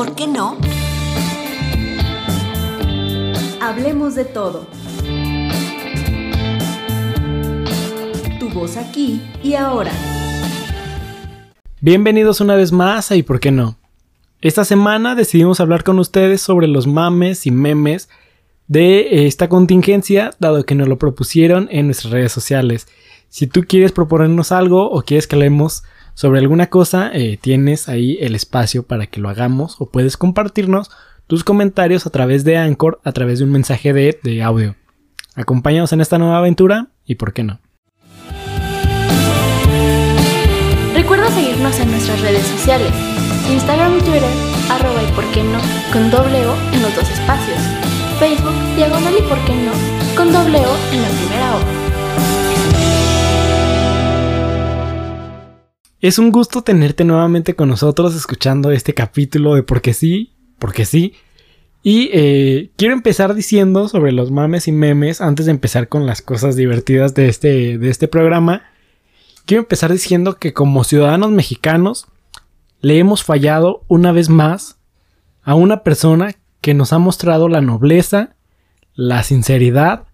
por qué no? Hablemos de todo. Tu voz aquí y ahora. Bienvenidos una vez más a ¿Y por qué no? Esta semana decidimos hablar con ustedes sobre los mames y memes de esta contingencia, dado que nos lo propusieron en nuestras redes sociales. Si tú quieres proponernos algo o quieres que leemos sobre alguna cosa, eh, tienes ahí el espacio para que lo hagamos o puedes compartirnos tus comentarios a través de Anchor, a través de un mensaje de, de audio. Acompáñanos en esta nueva aventura y por qué no. Recuerda seguirnos en nuestras redes sociales, Instagram y Twitter, arroba y por qué no, con doble O en los dos espacios. Facebook, diagonal y por qué no, con doble O en la primera O. Es un gusto tenerte nuevamente con nosotros escuchando este capítulo de Porque sí, porque sí. Y eh, quiero empezar diciendo sobre los mames y memes antes de empezar con las cosas divertidas de este, de este programa. Quiero empezar diciendo que como ciudadanos mexicanos le hemos fallado una vez más a una persona que nos ha mostrado la nobleza, la sinceridad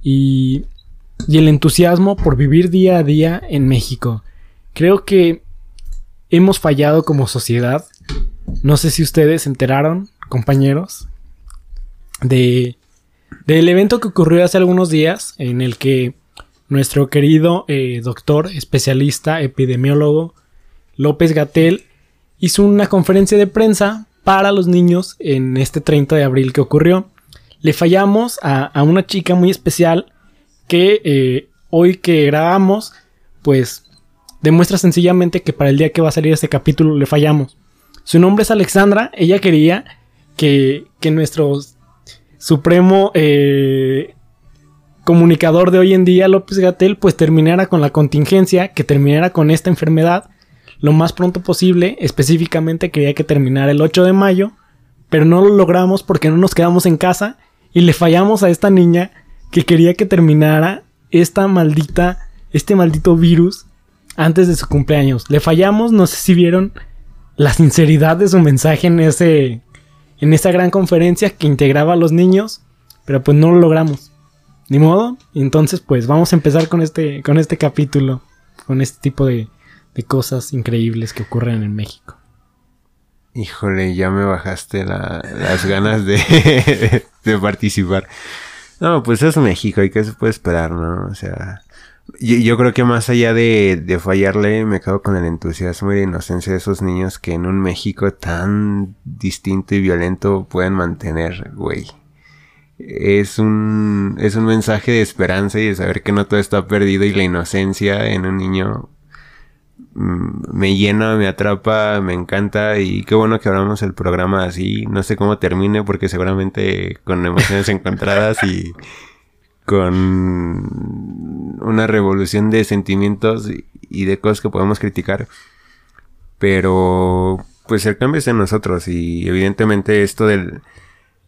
y, y el entusiasmo por vivir día a día en México. Creo que hemos fallado como sociedad. No sé si ustedes se enteraron, compañeros, de del evento que ocurrió hace algunos días en el que nuestro querido eh, doctor especialista epidemiólogo López Gatel hizo una conferencia de prensa para los niños en este 30 de abril que ocurrió. Le fallamos a, una chica muy especial que eh, hoy que grabamos, pues demuestra sencillamente que para el día que va a salir este capítulo le fallamos. Su nombre es Alexandra, ella quería que, que nuestro supremo eh, comunicador de hoy en día, López Gatel, pues terminara con la contingencia, que terminara con esta enfermedad lo más pronto posible. Específicamente quería que terminara el 8 de mayo, pero no lo logramos porque no nos quedamos en casa y le fallamos a esta niña que quería que terminara esta maldita, este maldito virus antes de su cumpleaños. Le fallamos, no sé si vieron la sinceridad de su mensaje en ese en esa gran conferencia que integraba a los niños, pero pues no lo logramos. Ni modo, entonces pues vamos a empezar con este con este capítulo, con este tipo de, de cosas increíbles que ocurren en México. Híjole, ya me bajaste las ganas de, de participar. No, pues es México y qué se puede esperar, ¿no? O sea, yo, creo que más allá de, de, fallarle, me quedo con el entusiasmo y la inocencia de esos niños que en un México tan distinto y violento pueden mantener, güey. Es un, es un mensaje de esperanza y de saber que no todo está perdido y la inocencia en un niño mm, me llena, me atrapa, me encanta y qué bueno que hablamos el programa así. No sé cómo termine porque seguramente con emociones encontradas y con una revolución de sentimientos y de cosas que podemos criticar. Pero pues el cambio es en nosotros y evidentemente esto del,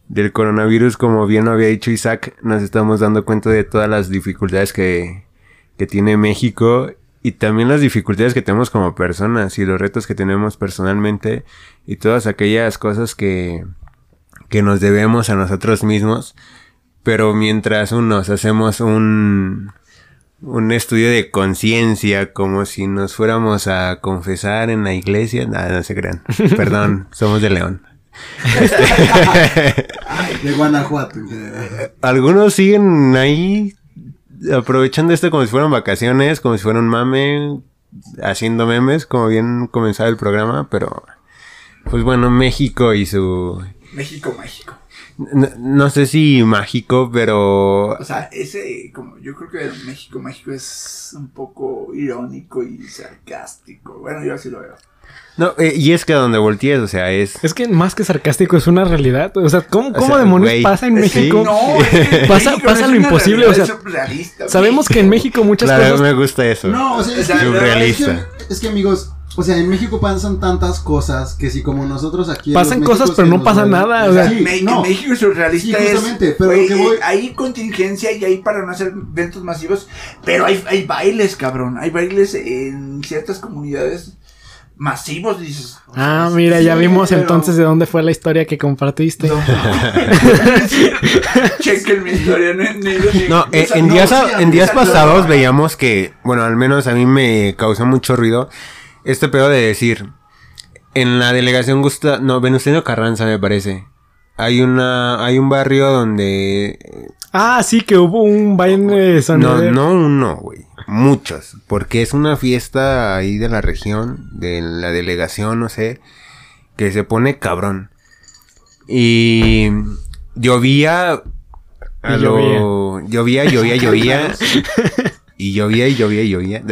del coronavirus, como bien lo había dicho Isaac, nos estamos dando cuenta de todas las dificultades que, que tiene México y también las dificultades que tenemos como personas y los retos que tenemos personalmente y todas aquellas cosas que, que nos debemos a nosotros mismos pero mientras unos hacemos un, un estudio de conciencia, como si nos fuéramos a confesar en la iglesia, nada, no se crean. Perdón, somos de León. Este, de Guanajuato. Algunos siguen ahí aprovechando esto como si fueran vacaciones, como si fuera un mame, haciendo memes, como bien comenzaba el programa, pero pues bueno, México y su... México, México. No, sé si mágico, pero... O sea, ese, como yo creo que México, México es un poco irónico y sarcástico. Bueno, yo así lo veo. No, eh, y es que a donde voltees, o sea, es... Es que más que sarcástico es una realidad. O sea, ¿cómo, cómo demonios pasa en México? No, pasa, pasa lo imposible, o sea... sabemos que en México muchas claro, cosas... me gusta eso. No, o sea, es, surrealista. es que amigos, o sea, en México pasan tantas cosas que si como nosotros aquí... Pasan cosas, pero no pasa nada. O sea, sí, no. En México surrealista sí, justamente, pero que voy... hay contingencia y hay para no hacer eventos masivos, pero hay, hay bailes, cabrón. Hay bailes en ciertas comunidades masivos, dices. o Ah, mira, ya sí, vimos pero- entonces de dónde fue la historia que compartiste. No, Chequen mi historia, No, o eh, en, no, días, a- a en días pasados veíamos que, bueno, al menos a mí me causó mucho ruido este pedo de decir, en la delegación Gusta, no, Venustiano Carranza me parece, hay una, hay un barrio donde, Ah, sí, que hubo un baile de no, sonidero. no uno, güey, muchos, porque es una fiesta ahí de la región, de la delegación, no sé, que se pone cabrón. Y llovía a lo- llovía, llovía, llovía. y llovía y llovía y llovía.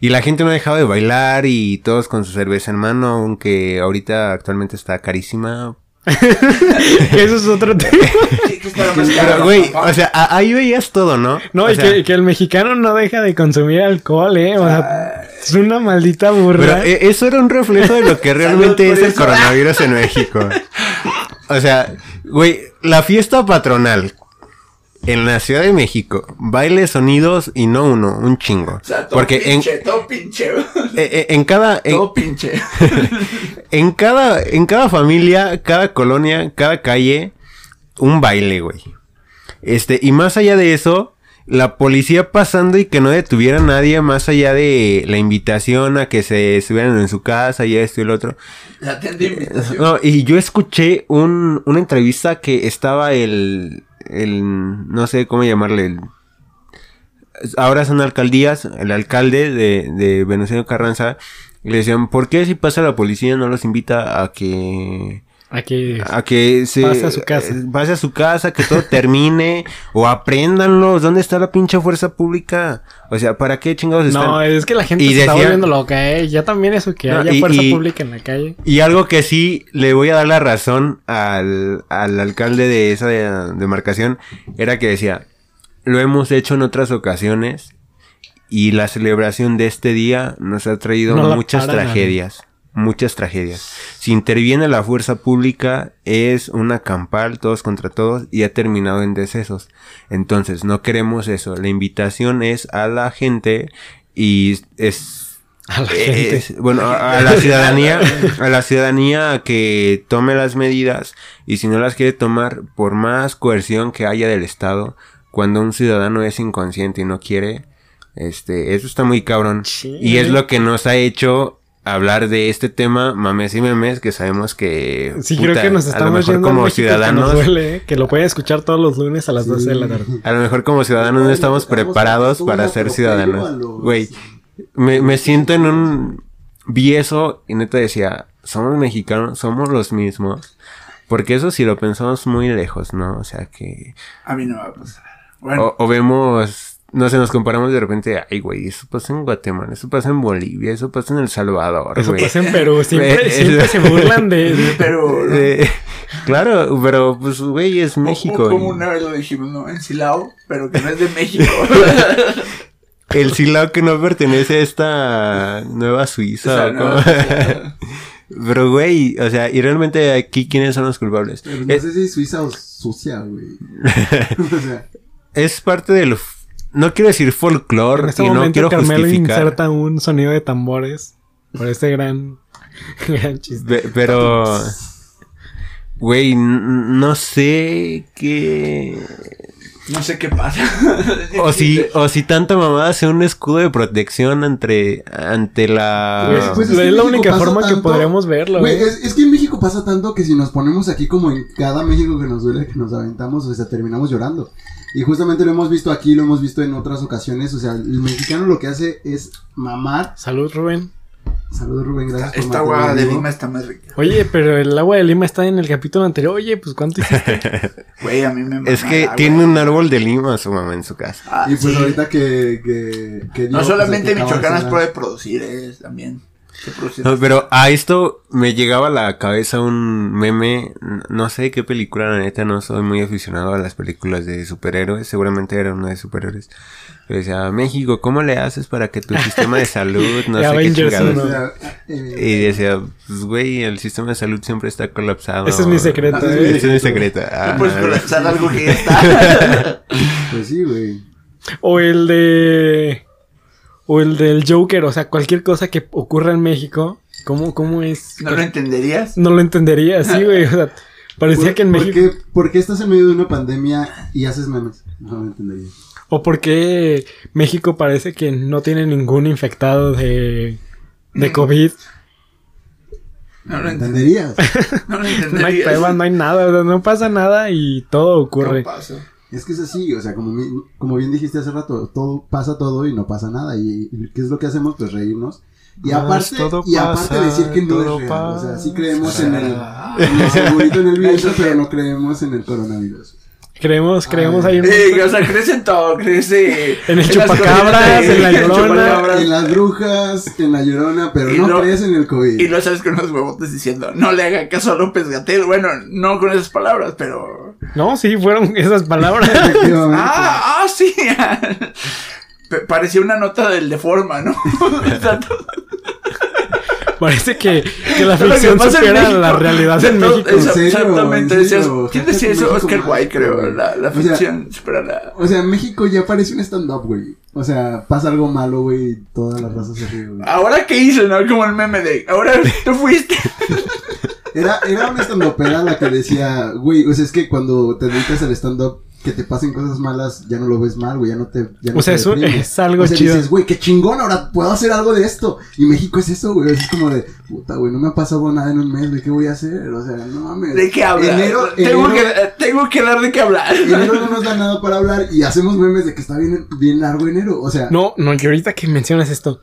Y la gente no dejaba de bailar y todos con su cerveza en mano, aunque ahorita actualmente está carísima. Eso es otro tema. Pero, güey, o sea, ahí veías todo, ¿no? No, O y sea, que, que el mexicano no deja de consumir alcohol, ¿eh? O sea, es una maldita burra. eh, eso era un reflejo de lo que realmente es el coronavirus en México. O sea, güey, la fiesta patronal en la Ciudad de México, baile, sonidos y no uno, un chingo. O sea, todo Porque en, pinche, todo pinche. eh, eh, en cada en, todo pinche. en cada en cada familia, cada colonia, cada calle un baile, güey. Este, y más allá de eso, la policía pasando y que no detuviera a nadie más allá de la invitación a que se estuvieran en su casa y esto y lo otro. La invitación. No, y yo escuché un, una entrevista que estaba el, el, no sé cómo llamarle, el, ahora son alcaldías, el alcalde de, de Venustiano Carranza, le decían, ¿por qué si pasa la policía no los invita a que, Aquí. a que se Pase a su casa. eh, pase a su casa, que todo termine, o apréndanlos, ¿dónde está la pinche fuerza pública? O sea, ¿para qué chingados están? No, es que la gente Y se está decía- volviendo loca, ¿eh? Ya también eso, que No, haya y- fuerza y- pública en la calle. Y algo que sí le voy a dar la razón al, al alcalde de esa de- demarcación era que decía, lo hemos hecho en otras ocasiones y la celebración de este día nos ha traído No muchas tragedias. Muchas tragedias. Si interviene la fuerza pública, es una campal, todos contra todos, y ha terminado en decesos. Entonces, no queremos eso. La invitación es a la gente y es A la eh, gente. es- bueno, a, a la ciudadanía, a la ciudadanía a que tome las medidas y si no las quiere tomar, por más coerción que haya del Estado, cuando un ciudadano es inconsciente y no quiere, este, eso está muy cabrón. Sí. Y es lo que nos ha hecho hablar de este tema, mames y memes, que sabemos que Sí, puta, creo que nos a lo estamos mejor yendo como México que ciudadanos, nos duele, ¿eh? que lo pueden escuchar todos los lunes a las 12 de la tarde. a lo mejor como ciudadanos no estamos preparados para ser ciudadanos. Güey, me, me siento en un... Vi eso y neta decía, somos mexicanos, somos los mismos. Porque eso si lo pensamos muy lejos, ¿no? O sea que... A mí no me va a pasar. Bueno, O, o vemos... No sé, nos comparamos de repente, ay, güey, eso pasa en Guatemala, eso pasa en Bolivia, eso pasa en El Salvador, Eso güey. pasa en Perú. Siempre, Eh, siempre se burlan de... de-. Eh, claro, pero pues, güey, es México. Como, como y- una vez lo dijimos, ¿no? En Silao, pero que no es de México. El silao que no pertenece a esta nueva O Suiza. sea, ¿o no, cómo? o sea, Pero, güey, o sea, y realmente aquí, ¿quiénes son los culpables? Pero no Es, sé si Suiza o sucia, güey. o sea, es parte del. No quiero decir folclore En este y no quiero Carmelo justificar. inserta un sonido de tambores por este gran, gran chiste. Pe- Pero. Güey, no sé qué. No sé qué pasa. O si, o si tanta mamada sea un escudo de protección ante, ante la. Pues es que la única forma que podríamos verlo. güey, ¿eh? es, es que en México pasa tanto que si nos ponemos aquí como en cada México que nos duele, que nos aventamos, o sea, terminamos llorando. Y justamente lo hemos visto aquí, lo hemos visto en otras ocasiones. O sea, el mexicano lo que hace es mamar. Salud, Rubén. Saludos, Rubén, gracias por Esta agua de Lima está más rica. Oye, pero el agua de Lima está en el capítulo anterior. Oye, pues ¿cuánto hiciste? Güey, a mí me Es que tiene un árbol de lima su mamá en su casa. Ah, Y pues sí. ahorita que, que, que No pues, solamente Michoacán es pro de producir, es también. No, pero a esto me llegaba a la cabeza un meme, no sé qué película, la neta, no soy muy aficionado a las películas de superhéroes, seguramente era una de superhéroes. Pero decía, México, ¿cómo le haces para que tu sistema de salud, no sé qué chingados? Y decía, pues güey, el sistema de salud siempre está colapsado. Ese es mi secreto, Ah, ¿eh? Ese es mi secreto. Ah, No puedes Ajá. colapsar algo que está. Pues sí, güey. O el de... O el del Joker, o sea, cualquier cosa que ocurra en México, ¿cómo, cómo es? ¿No lo entenderías? No lo entendería, sí, güey. O sea, parecía que en ¿Por México. qué, por qué estás en medio de una pandemia y haces memes? No lo entendería. O porque México parece que no tiene ningún infectado de, de COVID. No lo ent- ¿Entenderías? no lo No hay entenderías. pruebas, no hay nada, o sea, no pasa nada y todo ocurre. No paso. Es que es así, o sea, como, mi- como bien dijiste hace rato, todo pasa todo y no pasa nada. ¿Y, y qué es lo que hacemos? Pues reírnos. Y Pues aparte, todo y aparte pasa, decir que no es real. O sea, sí creemos en el, en el segurito en el viento, pero no creemos en el coronavirus. Creemos, creemos ahí un Eh, o sea, crece en todo, crece En el las chupacabras, en la llorona. En las brujas, en la llorona, pero no lo- crees en el COVID. Y lo sabes con los huevotes diciendo, no le haga caso a López Gatel. Bueno, no con esas palabras, pero. No, sí, fueron esas palabras. Ah, ah, sí. Pa- Parecía una nota del de forma, ¿no? Parece que, que la que ficción en supera México, la realidad de en todo- México. ¿En Esa- serio? Exactamente. ¿En decías- serio? ¿Quién decía eso? México Oscar White, creo. La, la O sea, ficción supera la. O sea, México ya parece un stand-up, güey. O sea, pasa algo malo, güey, y toda la raza se ríe, güey. Ahora qué hice, ¿no? Como el meme de. Ahora tú fuiste. Era, era una stand-upera la que decía, güey, o sea, es que cuando te dedicas al stand-up, que te pasen cosas malas, ya no lo ves mal, güey, ya no te... Ya no O sea, te es un- deprimes. es algo o sea, chido. dices, güey, qué chingón, ahora puedo hacer algo de esto. Y México es eso, güey, es como de, puta, güey, no me ha pasado nada en un mes, güey, ¿qué voy a hacer? O sea, no mames. ¿De qué hablas? Enero, tengo, enero, que, eh, tengo que dar de qué hablar. enero no nos da nada para hablar y hacemos memes de que está bien, bien largo enero, o sea... No, no, y ahorita que mencionas esto.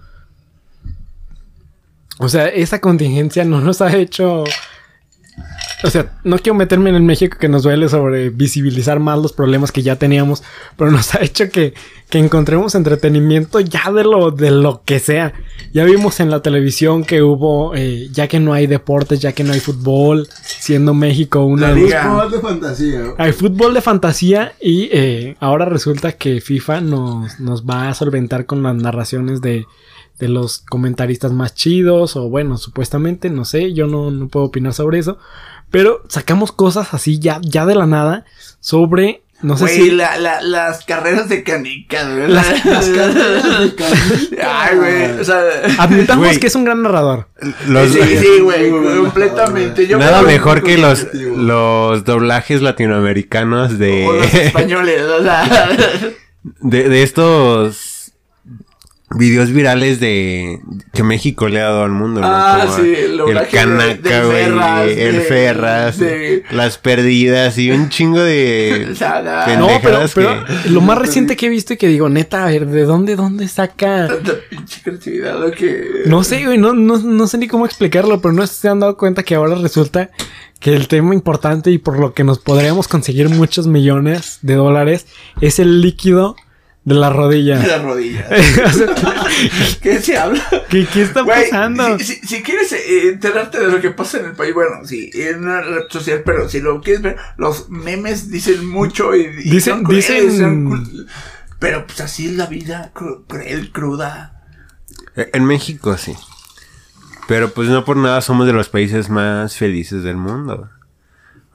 O sea, esa contingencia no nos ha hecho. O sea, no quiero meterme en el México que nos duele sobre visibilizar más los problemas que ya teníamos, pero nos ha hecho que, que encontremos entretenimiento ya de lo, de lo que sea. Ya vimos en la televisión que hubo, eh, ya que no hay deportes, ya que no hay fútbol, siendo México una La liga. Fútbol de fantasía, hay fútbol de fantasía y eh, ahora resulta que FIFA nos, nos va a solventar con las narraciones de, de los comentaristas más chidos o bueno, supuestamente, no sé, yo no, no puedo opinar sobre eso, pero sacamos cosas así ya, ya de la nada sobre, no sé Güey, si... la, la, las carreras de canicas, güey. Las- Las carreras de canicas. Ay, güey. O sea. Admitamos Güey. que es un gran narrador. Los- sí, sí, güey. Completamente. Yo Nada creo- mejor que los, los doblajes latinoamericanos de, O los españoles, o sea. de, de estos videos virales de que México le ha dado al mundo. ¿no? Ah, Como sí, el el Canaca, del güey, el de- de- las perdidas y un chingo de No, pero, pero que- lo más reciente que he visto y que digo, neta, a ver, ¿de dónde, dónde saca? Tanta pinche creatividad, lo que. No sé, güey, no, no, no sé ni cómo explicarlo, pero no se han dado cuenta que ahora resulta que el tema importante y por lo que nos podríamos conseguir muchos millones de dólares es el líquido de la De rodilla. las rodillas. O sea, ¿Qué se habla? ¿Qué, qué está pasando? Si, si- si quieres eh, enterarte de lo que pasa en el país, bueno, sí, en una red social, pero si lo quieres ver, los memes dicen mucho y, y Dicen- son crueles, dicen- son pero pues así es la vida, cru- cruel, cruda. Eh, En México sí. Pero pues no por nada somos de los países más felices del mundo.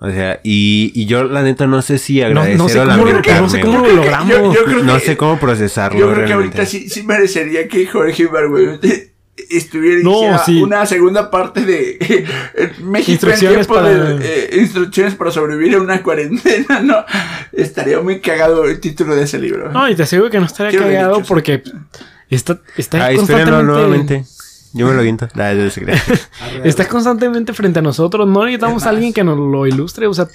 O sea, y, y yo la neta no sé si No, agradecer no sé o cómo, lo- lamentarme. no sé cómo lo logramos. Yo- yo creo No que- sé cómo procesarlo Yo creo que ahorita sí, sí merecería que Jorge Ibargüen estuviera No, sí. una segunda parte de México Instrucciones en tiempo para- de eh, instrucciones para sobrevivir a una cuarentena, no. Estaría muy cagado el título de ese libro. No, y te aseguro que no estaría Quiero cagado porque está, está Ah, espérenlo constantemente... nuevamente. Yo me lo viento. Ah, yo crea. Está constantemente frente a nosotros. No necesitamos Es a alguien que nos lo ilustre. O sea,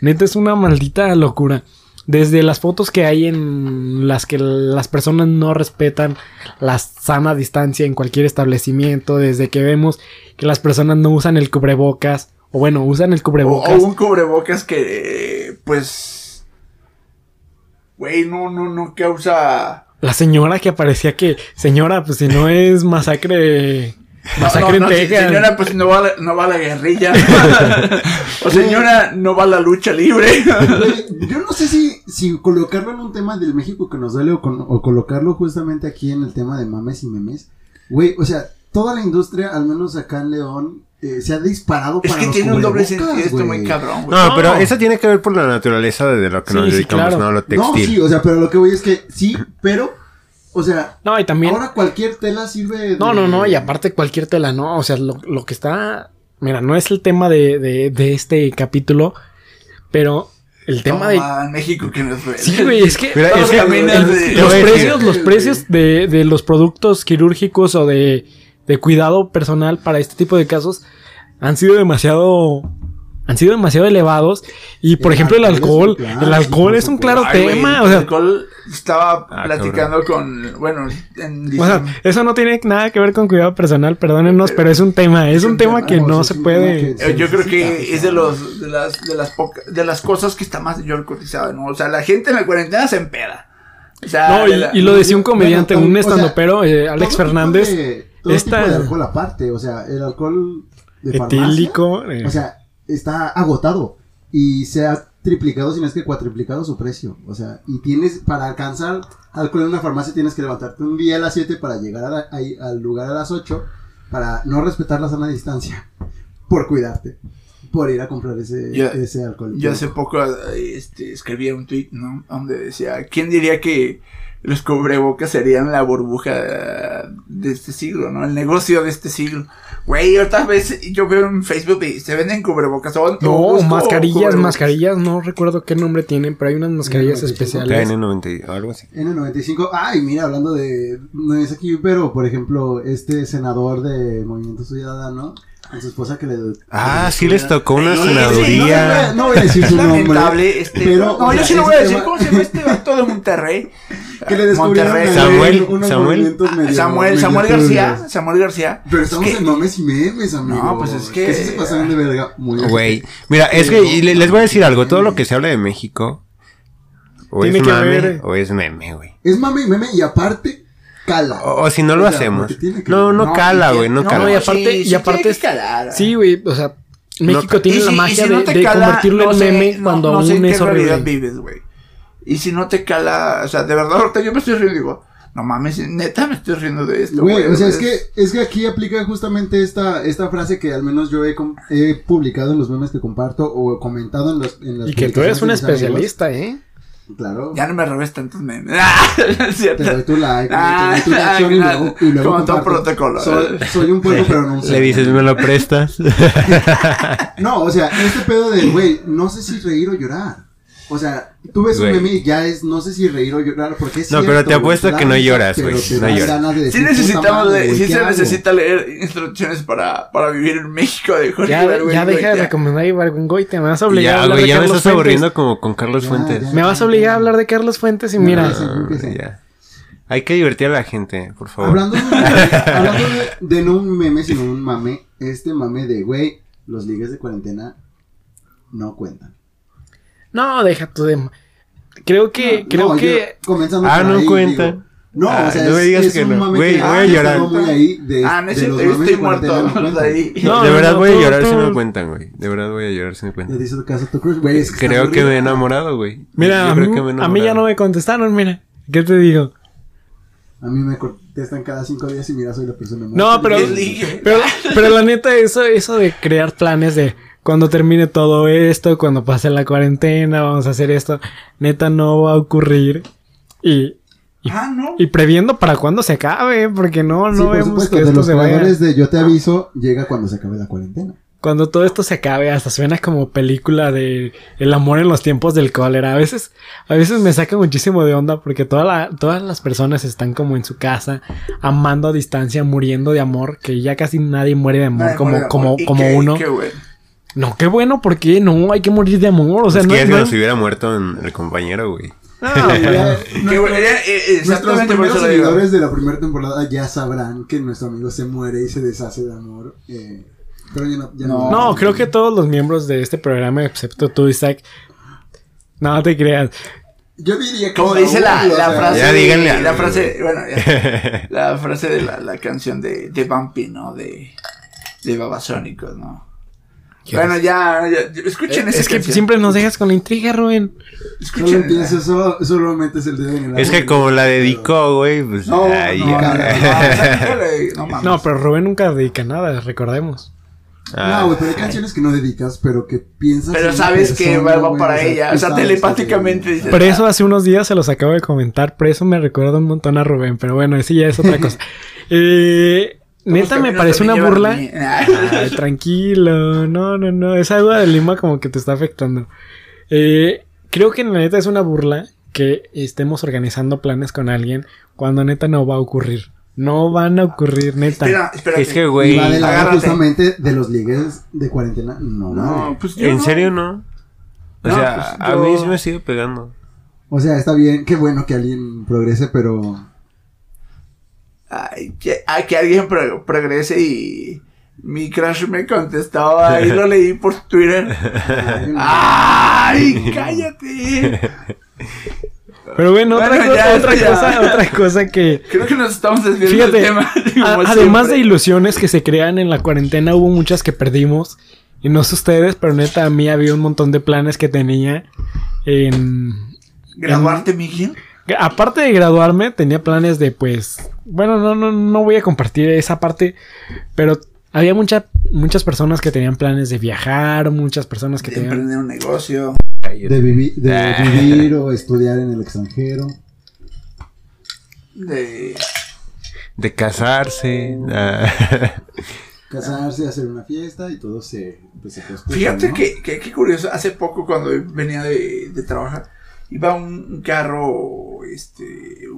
neta es una maldita locura. Desde las fotos que hay en las que las personas no respetan la sana distancia en cualquier establecimiento, desde que vemos que las personas no usan el cubrebocas, o bueno, usan el o, cubrebocas. o un cubrebocas que, eh, pues. Güey, no, no, no causa. La señora que aparecía que, señora, pues si no es masacre, masacre no, no, en Texas. señora, pues no va, la- no va la guerrilla. o señora, no va la lucha libre. Yo no sé si, si colocarlo en un tema del México que nos duele o, con- o colocarlo justamente aquí en el tema de mames y memes. Güey, o sea, toda la industria, al menos acá en León, eh, se ha disparado es para que los tiene un doble sentido esto muy güey. cabrón, güey. No, No. pero eso tiene que ver por la naturaleza de lo que Sí, nos sí, dedicamos, claro. no lo No, textil. sí, o sea, pero lo que voy es que sí, pero O sea, No, y también. ahora cualquier tela sirve. de- No, no, no, y aparte cualquier tela, ¿no? O sea, lo, lo que está. Mira, no es el tema de, de, de este capítulo, pero el tema de. En México que nos fue. Sí, güey, es que. Mira, es que- el- los precios, los precios de, de los productos quirúrgicos o de, de cuidado personal para este tipo de casos han sido demasiado. Han sido demasiado elevados. Y por El ejemplo, el alcohol alcohol. es un claro, el alcohol es un claro Ay, tema. el o sea, alcohol estaba Ah, platicando con. Bueno, en o sea, eso no tiene nada que ver con cuidado personal, perdónenos, pero es un tema. Es un tema que No, se es puede. tema que- Eh, Yo creo que es de los de las de las poca- de las cosas que está más mayor cotizado, ¿no? O sea, la gente en la cuarentena se empeda. O sea, No, y, la- y lo decía un comediante, Bueno, un o sea, estandopero, eh, Alex Fernández, todo esta- tipo de alcohol aparte. O sea, el alcohol de farmacia. etílico. eh, O sea, está agotado. Y se ha triplicado, si no es que cuatriplicado su precio. O sea, y tienes, para alcanzar alcohol en una farmacia, tienes que levantarte un día a las 7 para llegar a la- ahí, al lugar a las 8 para no respetar la sana distancia. Por cuidarte. Por ir a comprar ese, Yo- ese alcohol. Yo hace poco eh, este, escribí un tweet, ¿no? Donde decía, ¿quién diría que los cubrebocas serían la burbuja de este siglo, ¿no? El negocio de este siglo. Güey, otra vez yo veo en Facebook y se venden cubrebocas. o- o no, mascarillas, cubrebocas. mascarillas, no recuerdo qué nombre tienen, pero hay unas mascarillas 95. especiales. KN90 o algo así. N95. Ay, mira, hablando de. No es aquí, pero por ejemplo, este senador de Movimiento Ciudadano, a su esposa que le. Ah, le- sí les tocó una Sí, sí, senaduría. No voy a decir su nombre. lamentable, este, pero, no, yo sí lo voy a decir, tema- ¿cómo se llama este vato de Monterrey? Que le descubrieron Monterrey. Samuel, unos Samuel. movimientos medio- Samuel, medio Samuel. García, Samuel García. Pero estamos Es que- en mames y memes, amigo. No, pues es que- sí se pasaron de verga. Muy Güey, mira, es que y le- les voy a decir algo, todo lo que se habla de México o Tiene es que mame ver. o es meme, güey. Es mame y meme y aparte, cala. O, o si no lo O sea, hacemos. que- No, no No, cala, y güey, no cala. y aparte- y sí aparte que calar. Sí, güey, o sea, México tiene Y la si- y magia si no de, de cala, convertirlo no en meme cuando no sé en aún es realidad horrible. vives, güey. Y si no te cala, o sea, de verdad, ahorita yo me estoy riendo y digo, no mames, neta me estoy riendo de esto, Güey, o sea, es que, es que aquí aplica justamente esta, esta frase que al menos yo he, publicado en los memes que comparto o comentado en, los, en las Y que tú eres un amigos. especialista, ¿eh? Claro. Ya no me robes tantos memes. Ah. Te doy tu like, Ah, te doy tu reacción y luego, y luego como todo protocolo. Soy, soy un pueblo, pero no un Le dices, ¿me lo prestas? No, o sea, este pedo de, güey, no sé si reír o llorar. O sea, tú ves Güey. un meme y ya es, no sé si reír o llorar, porque es No, pero te apuesto te que no lloras, güey, no lloras. de Sí decir, "Puta necesitamos, madre, de- sí ¿qué se hago?". necesita leer instrucciones para, para vivir en México de Jorge Ya, Ibargüen, ya güey, deja de ya. recomendar a Ibargüengoy, te me vas a obligar a ya, hablar güey, de ya me Carlos estás Fuentes. aburriendo como con Carlos Ya, Fuentes. ya. Me vas a obligar a hablar de Carlos Fuentes y mira. Sí, ya. Hay que divertir a la gente, por favor. Hablando, de, hablando de, de no un meme, sino un mame, este mame de, güey, los ligues de cuarentena no cuentan. No, deja tú de. Creo que, No, creo no, que. Ah, no ahí, cuenta. digo, no, Ah, o sea, no me digas es que no. Güey, voy a ah, llorar. ahí de, Ah, no es cierto, yo estoy muerto. ahí. No, de verdad voy a llorar si me cuentan, güey. De verdad voy a llorar si me ¿Le cuentan. dices caso a tu crush? Güey, es que Creo que me he enamorado, güey. Mira, Yo a creo mí, que me he a mí ya no me contestaron, mira. ¿Qué te digo? A mí me contestan cada cinco días y mira, soy la persona más No, pero, pero, pero la neta, eso, eso de crear planes de cuando termine todo esto, cuando pase la cuarentena, vamos a hacer esto, neta no va a ocurrir. Y, Ah, no. y previendo para cuando se acabe, porque no, Sí, no por vemos supuesto, que de esto los se vaya. de Yo te aviso llega cuando se acabe la cuarentena. Cuando todo esto se acabe, hasta suena como película de el amor en los tiempos del cólera. A veces, a veces me saca muchísimo de onda porque toda la- todas las personas están como en su casa, amando a distancia, muriendo de amor, que ya casi nadie muere de amor Nadie como, de como, amor. Como uno. qué bueno. No, qué bueno, porque no, hay que morir de amor. O sea, Es no, que ya se no- nos hubiera muerto en el compañero, güey. no, Ya. Qué bueno, eh, eh, Nuestros primeros seguidores de la primera temporada ya sabrán que nuestro amigo se muere y se deshace de amor. eh, pero ya no. ya No. No, creo que todos los miembros de este programa, excepto tú, Isaac. No te creas. Yo diría que. Como dice la, la frase. Ya díganle la frase, bueno, ya, la frase de la, la canción de, de Bumpy, ¿no? De, de Babasónicos, ¿no? Bueno, ya, ya, escuchen esa Es que canción. siempre nos dejas con la intriga, Rubén. Escuchen. empiezas, solo, solo metes el dedo en el Es que como la dedicó, güey, pues. No, ay, no. No, no pero Rubén nunca dedica nada, recordemos. Ah, no, güey, pero hay canciones que no dedicas, pero que piensas. Pero sabes que va, para ella. O sea, telepáticamente dices. Preso hace unos días se los acabo de comentar. Preso me recuerda un montón a Rubén, pero bueno, ese ya es otra cosa. Eh, "Los neta me parece una burla. a mí". Ay, tranquilo, no, no, no, esa agua de lima como que te está afectando. Eh, creo que la neta es una burla que estemos organizando planes con alguien cuando neta no va a ocurrir. No van a ocurrir, neta. Espera, espérate. Es que, güey. va de agárrate. justamente de los ligues de cuarentena. No, No, pues yo ¿En no. serio no? O No, sea, pues a mí sí me sigue pegando. O sea, está bien, qué bueno que alguien progrese, pero. Ay, que, ay, que alguien pro- progrese y. Mi crush me contestó. Ahí lo leí por Twitter. ¡Ay, cállate! Pero bueno, otra, Bueno, ya, otra esto ya. cosa, otra cosa que... Creo que nos estamos desviando Fíjate, del tema. a- además de ilusiones que se crean en la cuarentena, hubo muchas que perdimos. Y no sé ustedes, pero neta, a mí había un montón de planes que tenía en... ¿Graduarte, Miguel? Aparte de graduarme, tenía planes de, pues... Bueno, no, no, no voy a compartir esa parte, pero había mucha- muchas personas que tenían planes de viajar, muchas personas que De tenían... emprender un negocio. De, vivi- de Ah. vivir o estudiar en el extranjero. De. De casarse. ah. Casarse, hacer una fiesta y todo se. Pues, se Fíjate ¿no? que, que, que curioso. Hace poco, cuando venía de, de trabajar, iba un, un carro. Este.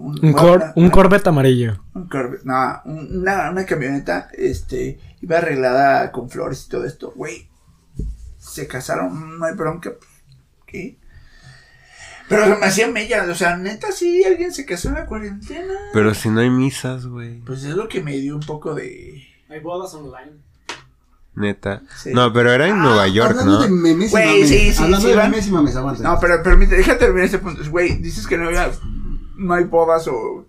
Un, Un, cor- una- un Corvette amarillo. Un Corvette, no, un- una, una camioneta, este, iba arreglada con flores y todo esto, güey. Se casaron, no hay bronca. ¿Qué? Pero me hacía mella, o sea, neta, sí, alguien se casó en la cuarentena. Pero si no hay misas, güey. Pues es lo que me dio un poco de. Hay bodas online. Neta. Sí. No, pero era en Nueva York, Hablando ¿no? de memes y Güey, mames. sí, sí, Hablando sí, de memes y mames, aguanta. No, pero permite, déjame terminar este punto. Güey, dices que no había. No hay bodas o.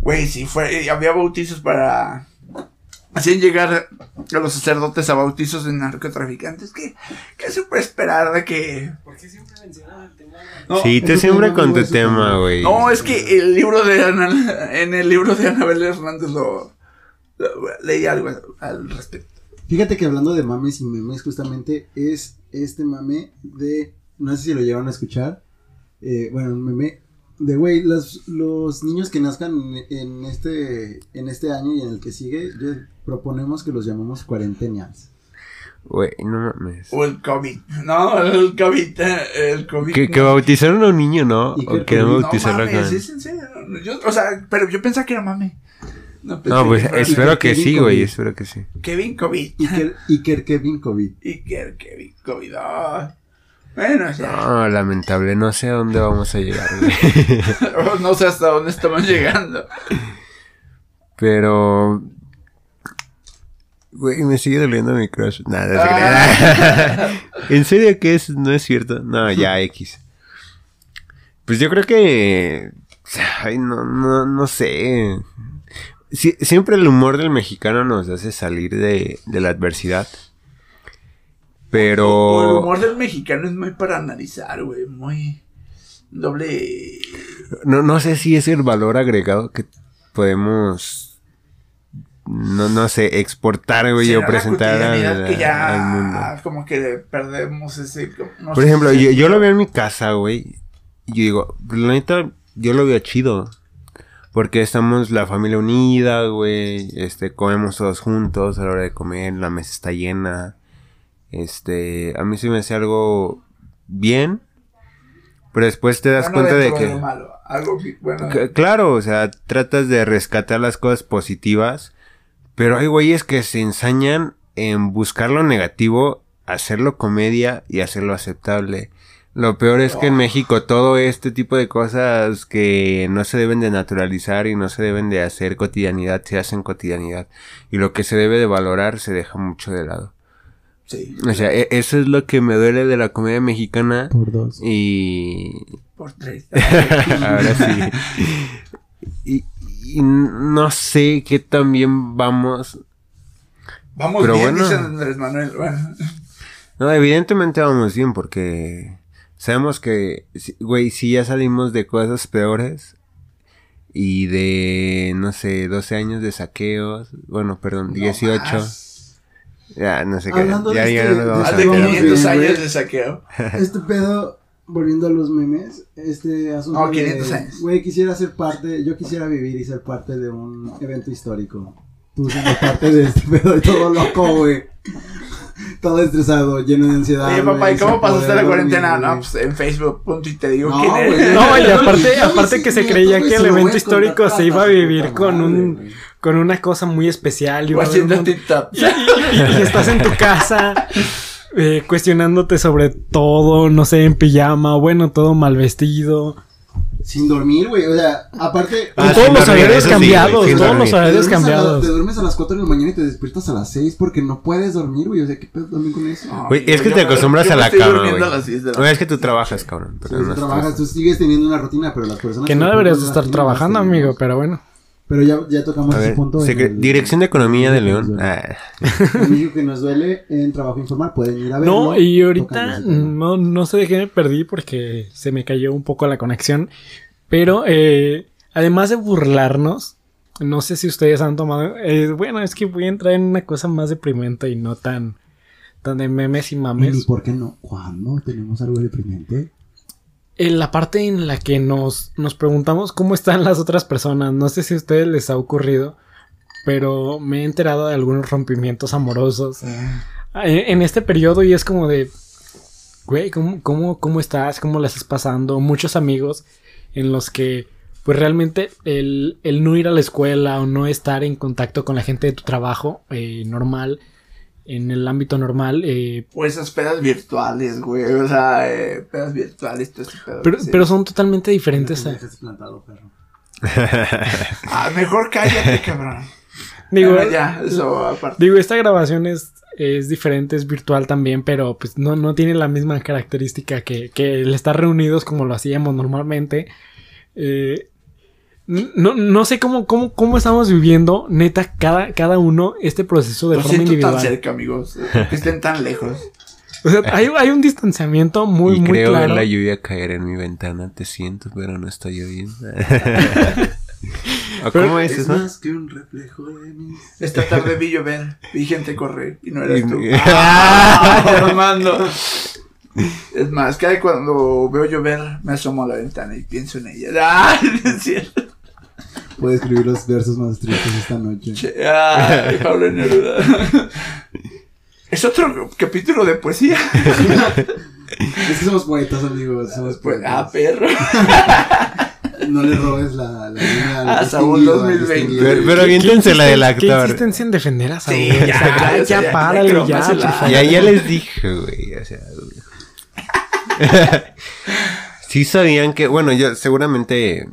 Güey, si fue. Había bautizos para. Hacían llegar a los sacerdotes a bautizos de narcotraficantes. ¿Qué, qué se puede esperar de que.? ¿Por qué siempre mencionas el tema? No, sí, te siempre con tu tema, tema. güey. No, es que el libro de Ana, en el libro de Anabel Hernández lo, lo- leí algo al respecto. Fíjate que hablando de mames y memes, justamente es este mame de. No sé si lo llegaron a escuchar. Eh, bueno, un meme de güey, los, los niños que nazcan en, este en este año y en el que sigue, yo- proponemos que los llamamos cuarentenials. Güey, no mames. O el COVID. No, el COVID. El COVID. Que, que bautizaron a un niño, ¿no? ¿Y O qué- querían no bautizarlo no mames, acá. es en serio. Yo, o sea, pero yo pensaba que era mame. No, pensé No, pues que espero que Kevin sí, güey, espero que sí. Kevin COVID. Iker, Iker Kevin COVID. Iker Kevin COVID. ah. Bueno, ya. No, lamentable, no sé a dónde vamos a llegar. No sé hasta dónde estamos llegando. Pero. Güey, me sigue doliendo mi crush. Nada, crea. ¿En serio que es? No es cierto. No, ya, X. Pues yo creo que. Ay, no, no, no sé. Sie- siempre el humor del mexicano nos hace salir de, de la adversidad. Pero. O el humor del mexicano es muy para analizar, güey. Muy. Doble. No, no sé si es el valor agregado que podemos. No, no sé, exportar, güey, o presentar al, que ya. al mundo. Como que perdemos ese. no Por ejemplo, si yo, lo veo en mi casa, güey. Y yo digo, la neta, yo lo veo chido. Porque estamos la familia unida, güey. Este, comemos todos juntos a la hora de comer, la mesa está llena. Este, a mí sí me hace algo bien. Pero después te das Bueno, cuenta de que... lo malo, algo bueno. Claro, o sea, tratas de rescatar las cosas positivas, pero hay güeyes que se ensañan en buscar lo negativo, hacerlo comedia y hacerlo aceptable. Lo peor es que en México todo este tipo de cosas que no se deben de naturalizar y no se deben de hacer cotidianidad se hacen cotidianidad. Y lo que se debe de valorar se deja mucho de lado. Sí, O sea, e- eso es lo que me duele de la comedia mexicana. Por dos. Y por tres. Ahora sí. Y, y no sé qué tan bien vamos. Vamos Pero bien, bueno. dice Andrés Manuel. Bueno. No, evidentemente vamos bien porque sabemos que, si- güey, si ya salimos de cosas peores y de, no sé, 12 años de saqueos, bueno, perdón, No 18. más. Ya, no sé qué. Hablando Ya, de ya este- no vamos de a Hace este meter. vamos 500 bien, años de saqueo. Este pedo, volviendo a los memes, este asunto No, 500 de, años. güey, quisiera ser parte, yo quisiera vivir y ser parte de un evento histórico. Tú siendo parte de este pedo y todo loco, güey. Todo estresado, lleno de ansiedad. Oye, papá, ¿y cómo pasaste la dormir, cuarentena? No, pues en Facebook, punto y te digo No, quién güey. eres. No, y aparte, aparte que se creía que el evento histórico se iba a vivir con un. Con una cosa muy especial. Haber un y, y- y estás en tu casa eh, cuestionándote sobre todo, no sé, en pijama, bueno, todo mal vestido. Sin dormir, güey. O sea, aparte. Ah, todos los horarios sí, cambiados, sin todos los horarios la- cambiados. te duermes a las 4 de la mañana y te despiertas a las 6 porque no puedes dormir, güey. O sea, ¿qué pedo también con eso? Güey, es que yo te acostumbras yo a la cama, güey. a las 10 de la No, es que tú trabajas, cabrón. Sí, no tú trabajas, tú sigues teniendo una rutina, pero las personas Que no deberías estar trabajando, amigo, pero bueno. Pero ya, ya tocamos A ese ver, punto. el- Dirección de Economía de León. Ah, México que nos duele en trabajo informal, pueden ir a verlo. No, y ahorita no, no sé de qué me perdí porque se me cayó un poco la conexión. Pero eh, además de burlarnos, no sé si ustedes han tomado. eh, bueno, es que voy a entrar en una cosa más deprimente y no tan, tan de memes y ¿Y mames. por qué no? ¿Cuándo tenemos algo deprimente? En la parte en la que nos, nos preguntamos cómo están las otras personas, no sé si a ustedes les ha ocurrido, pero me he enterado de algunos rompimientos amorosos en, en este periodo y es como de, güey, ¿cómo, cómo, ¿cómo estás? ¿Cómo la estás pasando? Muchos amigos en los que, pues realmente el, el no ir a la escuela o no estar en contacto con la gente de tu trabajo eh, normal, en el ámbito normal, eh, O esas pedas virtuales, güey. O sea, eh, pedas virtuales, todo ese pedo. pero, pero son totalmente diferentes. Me a- dejaste plantado, perro. Ah, mejor cállate, cabrón. digo, ya, eso aparte. Digo, esta grabación es, es diferente, es virtual también, pero pues no, no tiene la misma característica que, que el estar reunidos como lo hacíamos normalmente. Eh, no, no sé cómo, cómo, cómo estamos viviendo, neta, cada, cada uno este proceso de Lo forma siento tan individual. cerca, amigos. Que estén tan lejos. O sea, hay, hay un distanciamiento muy, y muy creo claro. ver la lluvia caer en mi ventana. Te siento, pero no está lloviendo. ¿O ¿Cómo es Es más que un reflejo de mí. Esta tarde vi llover, vi gente correr y no eras Y- tú. ¡Ah, Armando! Es más, cada cuando veo llover me asomo a la ventana y pienso en ella. ¡Ah! Es cierto. Puedo escribir los versos más tristes esta noche. Che, ¡Ay, Pablo Neruda! Es otro capítulo de poesía. Es que somos poetas, amigos. Somos Pues, poetas. ah, perro. No le robes la, la línea al Ah, Saúl distinguido, al 2020. distinguido. Pero, pero ¿Qué aviéntense la del insisten- ¿Qué actor. insistencia en defender a Saúl? Sí, O sea, ya, ya, ya ya, párale, ya, ya, por favor. Ya, ya les dije, güey. O sea. sí sabían que, bueno, yo seguramente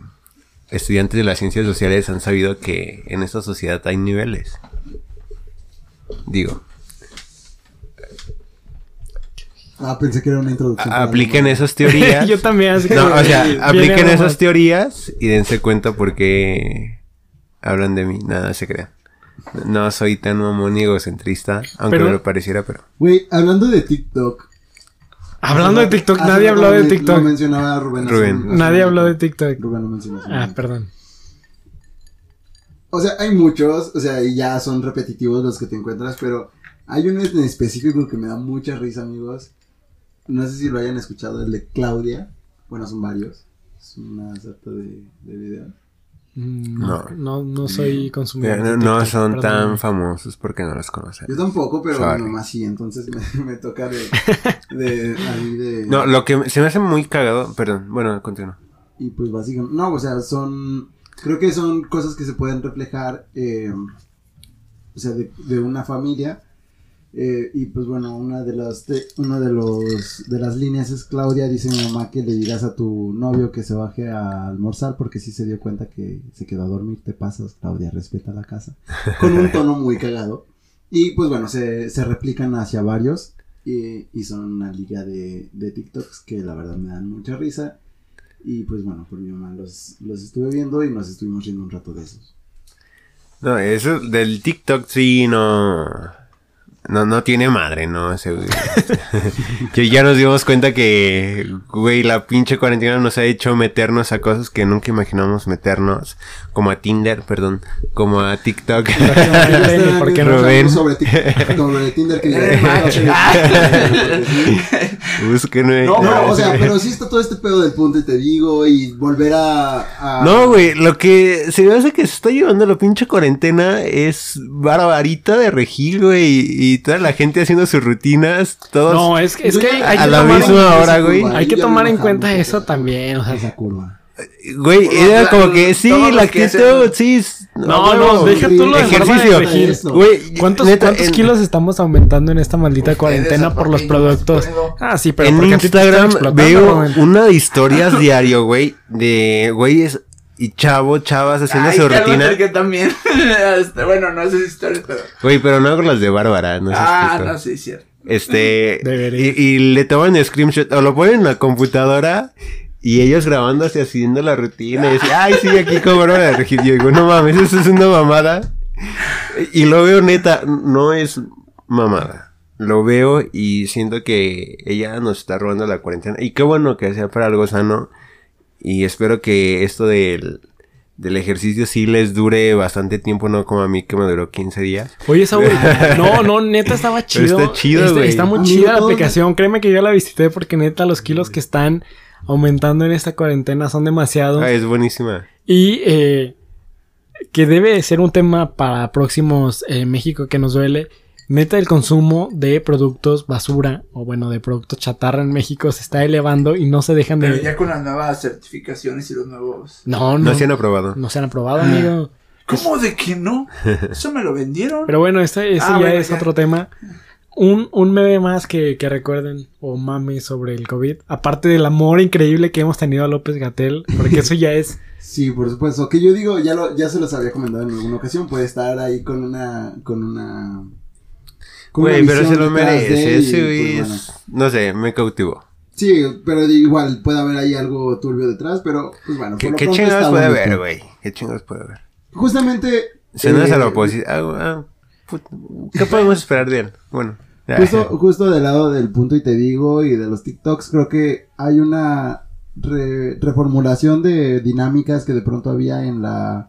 estudiantes de las ciencias sociales han sabido que en esta sociedad hay niveles. Digo, Ah, pensé que era una introducción. apliquen esas teorías. Yo también, así No, o sea, apliquen esas más. teorías y dense cuenta por qué hablan de mí. Nada se crean. No soy tan mamón y egocentrista, aunque Pero- me lo pareciera, pero. Güey, hablando de TikTok. Hablando de TikTok, nadie habló de TikTok. Lo mencionaba Rubén. Rubén. Nadie habló de. TikTok. Rubén lo mencionó. Ah, perdón. O sea, hay muchos, o sea, y ya son repetitivos los que te encuentras, pero hay uno en específico que me da mucha risa, amigos. No sé si lo hayan escuchado, el de Claudia. Bueno, son varios. Es una sarta de, de videos. Mm, No. No, no, no soy consumidor. De no, son perdón. tan famosos porque no los conocen. Yo tampoco, pero Sorry. mi mamá sí, entonces me, me toca de, de, ahí de... No, lo que se me hace muy cagado, perdón, bueno, continúa. Y pues básicamente, no, o sea, son, creo que son cosas que se pueden reflejar, eh, o sea, de, de una familia. Eh, y pues bueno, una de las, de las líneas es Claudia, dice mi mamá que le digas a tu novio que se baje a almorzar porque sí se dio cuenta que se quedó a dormir, te pasas, Claudia, respeta la casa. Con un tono muy cagado. Y pues bueno, se, se replican hacia varios. Y, y son una liga de, de TikToks que la verdad me dan mucha risa. Y pues bueno, por mi mamá los, los estuve viendo y nos estuvimos riendo un rato de esos. No, eso del TikTok sí no. No, no tiene madre, ¿no? Ese güey. que ya nos dimos cuenta que, güey, la pinche cuarentena nos ha hecho meternos a cosas que nunca imaginamos meternos. Como a Tinder, perdón. Como a TikTok. Próximamente, ¿por qué no? Rubén. Sobre, ti- sobre Tinder que Eres macho. Búsquenme. No, pero, o sea, pero sí está todo este pedo del punto y te digo y volver a... a- No, güey, lo que se me hace que se está llevando la pinche cuarentena es barbarita de regil, güey, y, y toda la gente haciendo sus rutinas, todos... No, es, que- es que hay A que la tomar, misma en, hora, güey. hay que Ya tomar me en bajamos cuenta eso también. O sea, Esa curva. Güey, era como que sí, la actitud, sí. No, no, deja tú lo de forma de Ejercicio. Güey, ¿Cuántos, neta, cuántos en- kilos estamos aumentando en esta maldita cuarentena por los productos? Ah, sí, pero en Instagram veo una de historias diario, güey, de güeyes y chavos, chavas haciendo Ay, su rutina. que también. Este, bueno, no sé si historias, pero. Güey, pero no con las de Bárbara, no sé ah, no, sí, cierto. Este. Debería. Y, y le toman screenshot o lo ponen en la computadora y ellos grabándose haciendo la rutina y dicen, ay, sí, aquí como no la regir. Yo digo, no mames, eso es una mamada. Y lo veo neta, no es mamada. Lo veo y siento que ella nos está robando la cuarentena. Y qué bueno que sea para algo sano. Y espero que esto del, del ejercicio sí les dure bastante tiempo, no como a mí que me duró 15 días. Oye, Saúl, no, no, neta estaba chido. está chido, güey. Está muy chida la aplicación. Créeme que yo la visité porque neta los kilos que están aumentando en esta cuarentena son demasiados. Ah, es buenísima. Y eh, que debe de ser un tema para próximos eh, México que nos duele. Neta, el consumo de productos basura o bueno, de productos chatarra en México se está elevando y no se dejan Pero de. ya con las nuevas certificaciones y los nuevos. No, No no. se han aprobado. No se han aprobado, amigo. ¿Cómo de que no? Eso me lo vendieron. Pero bueno, este, este Ah, ya bueno, es ya. otro tema. Un, un meme más que, que recuerden o mames sobre el COVID. Aparte del amor increíble que hemos tenido a López Gatel, porque eso ya es. Sí, por supuesto. Que yo digo, ya lo, ya se los había comentado en alguna ocasión, puede estar ahí con una, con una. Güey, pero se lo merece. Ese pues, bueno. No sé, me cautivó. Sí, pero igual puede haber ahí algo turbio detrás, pero pues bueno. ¿Qué, por lo qué chingados puede haber, güey? ¿Qué chingados puede haber? Justamente. Se no es a la eh, oposición. Ah, ah, ¿Qué podemos esperar de él? Bueno. ya. Justo, justo del lado del punto y te digo y de los TikToks, creo que hay una re- reformulación de dinámicas que de pronto había en la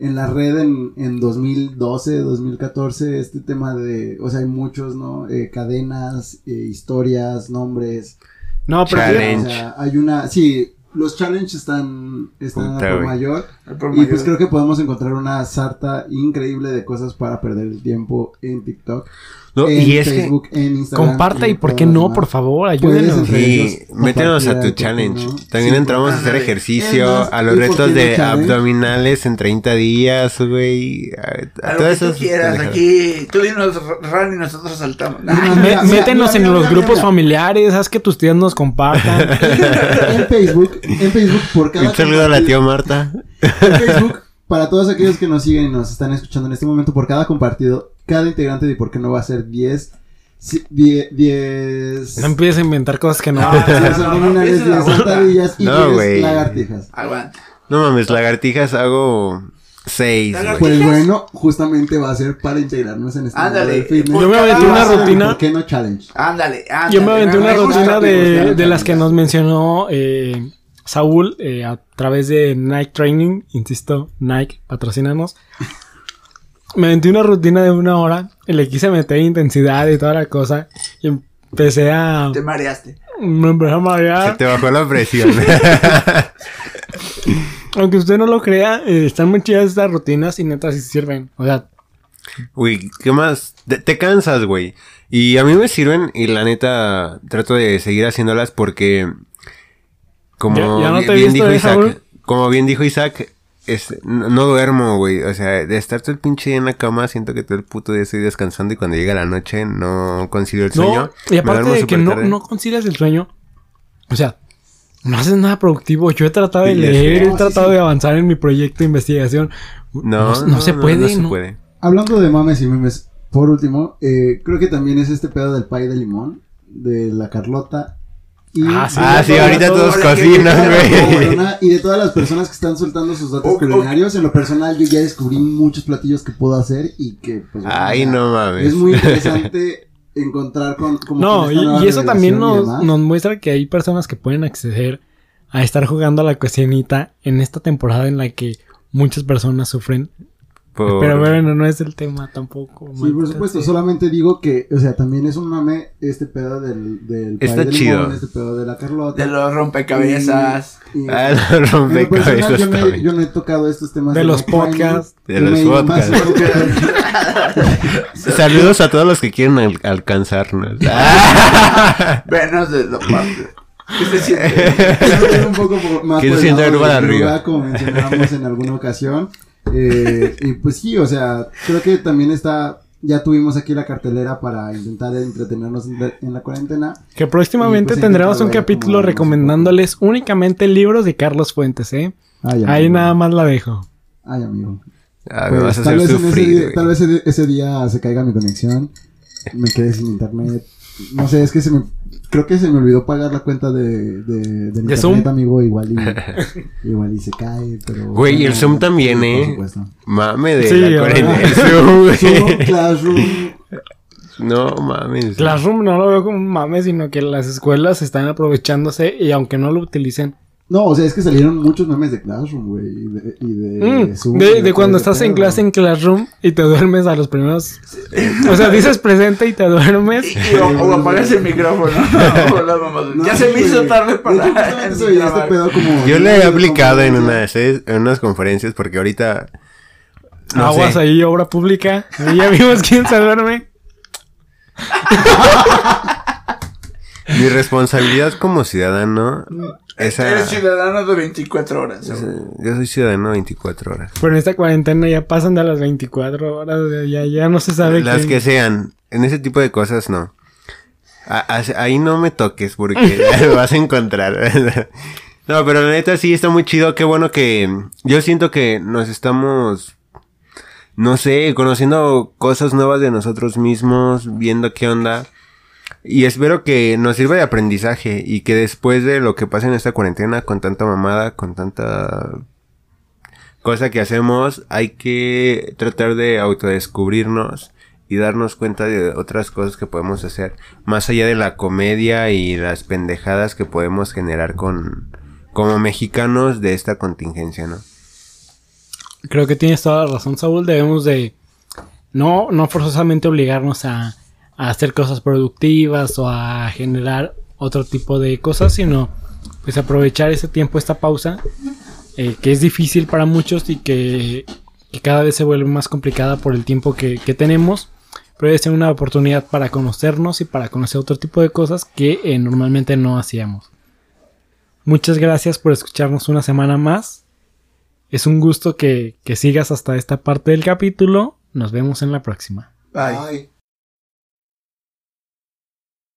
en la red en, en 2012, 2014, este tema de, o sea, hay muchos, ¿no? Eh, cadenas, eh, historias, nombres. No, pero Challenge. O sea, hay una, sí, los challenges están, están Puta, a por mayor. Por Y mayor. pues creo que podemos encontrar una sarta increíble de cosas para perder el tiempo en TikTok, No, en y es que. En Instagram. comparta y por qué no, por favor, ayúdenos. ellos métenos a tu challenge. ¿no? También Sí, entramos a hacer ejercicio, a los ¿y retos no de abdominales en 30 días, güey. A, A a lo todas que tú esas quieras, aquí. Tú dinos run y nosotros saltamos. Mira, mira, métenos mira, en mira, los mira, grupos mira. familiares, haz que tus tías nos compartan. en Facebook, en Facebook por cada Un saludo a la tía Marta. En Facebook, para todos aquellos que nos siguen y nos están escuchando en este momento, por cada compartido, cada integrante de por qué no va a ser 10 si- die- 10 no empieces a inventar cosas que no. No, 10 no, no, no abdominales, empieces a 10 burlar. sentadillas y No, 10 güey. lagartijas. Aguanta. No mames, lagartijas hago 6. Lagartijas. Pues bueno, justamente va a ser para integrarnos en este Ándale. Yo me aventé una rutina. ¿Por qué no challenge? Ándale, ándale. Yo me aventé una rutina de, de las que nos mencionó eh, Saúl eh, a través de Nike Training. Insisto, Nike, patrocínanos. Me aventé una rutina de una hora y le quise meter intensidad y toda la cosa. Y empecé a... Te mareaste. Me empecé a Se marear. te bajó la presión. Aunque usted no lo crea, eh, están muy chidas estas rutinas y neta sí sirven. O sea, Uy, ¿qué más? Te, te cansas, güey. Y a mí me sirven y la neta trato de seguir haciéndolas porque como Ya- ya no bien, te he bien visto, dijo ¿eh, Isaac, como bien dijo Isaac, es, no, no duermo, güey. O sea, de estar todo el pinche día en la cama, siento que todo el puto día estoy descansando y cuando llega la noche no concilio el sueño. no. Y aparte de que no, no concilias el sueño. O sea, no haces nada productivo. Yo he tratado de Sí, leer, he sí, tratado sí. de avanzar en mi proyecto de investigación. No, no, se puede, no se no. puede. Hablando de mames y memes, por último, eh, creo que también es este pedo del pay de limón, de la Carlota. Y, Ah, sí. Ah, sí, ahorita todos ¿qué cocinan, güey. Y de todas las personas que están soltando sus datos O- o- culinarios, en lo personal yo ya descubrí muchos platillos que puedo hacer y que pues Ay, no mames. Es muy interesante encontrar con como No, con y, eso también y nos, nos muestra que hay personas que pueden acceder a estar jugando a la cocinita en esta temporada en la que muchas personas sufren. Por- Pero bueno, no es el tema tampoco. Sí, por supuesto, solamente digo que, o sea, también es un mame este pedo del, del Está de chido. limón, este pedo de la Carlota. De los rompecabezas. Y- y- Ah, los rompecabezas yo, no he, también. yo no he tocado estos temas De del los podcasts. De los me podcasts. Saludos a todos los que quieren al- alcanzarnos. Venos de la parte. ¿Qué se siente? Un poco más por se de arriba. como mencionábamos en alguna ocasión. Eh, y pues sí, o sea, creo que también está, ya tuvimos aquí la cartelera para intentar entretenernos en la, en la cuarentena. Que próximamente pues, tendremos un capítulo recomendándoles únicamente libros de Carlos Fuentes, ¿eh? Ay, Ahí nada más la dejo. Ay, amigo. Ah, me Pues, vas a tal, hacer vez día, tal ese día se caiga mi conexión, me quedé sin internet. No sé, es que se me, creo que se me olvidó pagar la cuenta de, de, del internet, Zoom? amigo, igual y, igual y se cae, pero... Güey, y el Zoom también, ¿eh? Por supuesto. Mame de Sí, la cuarentena. El Zoom, güey. Zoom, Classroom, No mames. Classroom no lo veo como un mame, sino que las escuelas están aprovechándose y aunque no lo utilicen. No, o sea, es que salieron muchos memes de Classroom, güey, y de, y de, Mm, Zoom, de, y de cuando estás en clase en Classroom y te duermes a los primeros. O sea, dices presente y te duermes. Y- o, o apagas el micrófono. No, ya se me hizo tarde para. veía este pedo como... Yo le he aplicado en como- unas, en unas conferencias porque ahorita. No Aguas sé. ahí, obra pública. Ahí ya vimos quién se duerme. Mi responsabilidad como ciudadano. Esa, Eres ciudadano de 24 horas. esa- yo soy ciudadano 24 horas. Pero en esta cuarentena ya pasan de las 24 horas. Ya, ya no se sabe Las quién- que sean. En ese tipo de cosas no. A- a- ahí no me toques porque me vas a encontrar. no, pero la neta sí está muy chido. Qué bueno que yo siento que nos estamos, no sé, conociendo cosas nuevas de nosotros mismos, viendo qué onda. Y espero que nos sirva de aprendizaje y que después de lo que pasa en esta cuarentena con tanta mamada, con tanta cosa que hacemos, hay que tratar de autodescubrirnos y darnos cuenta de otras cosas que podemos hacer, más allá de la comedia y las pendejadas que podemos generar con como mexicanos de esta contingencia, ¿no? Creo que tienes toda la razón, Saúl. Debemos de no, no forzosamente obligarnos a, a hacer cosas productivas o a generar otro tipo de cosas, sino pues aprovechar ese tiempo, esta pausa, eh, que es difícil para muchos y que, que cada vez se vuelve más complicada por el tiempo que, que tenemos. Pero es una oportunidad para conocernos y para conocer otro tipo de cosas que eh, normalmente no hacíamos. Muchas gracias por escucharnos una semana más. Es un gusto que, que sigas hasta esta parte del capítulo. Nos vemos en la próxima. Bye.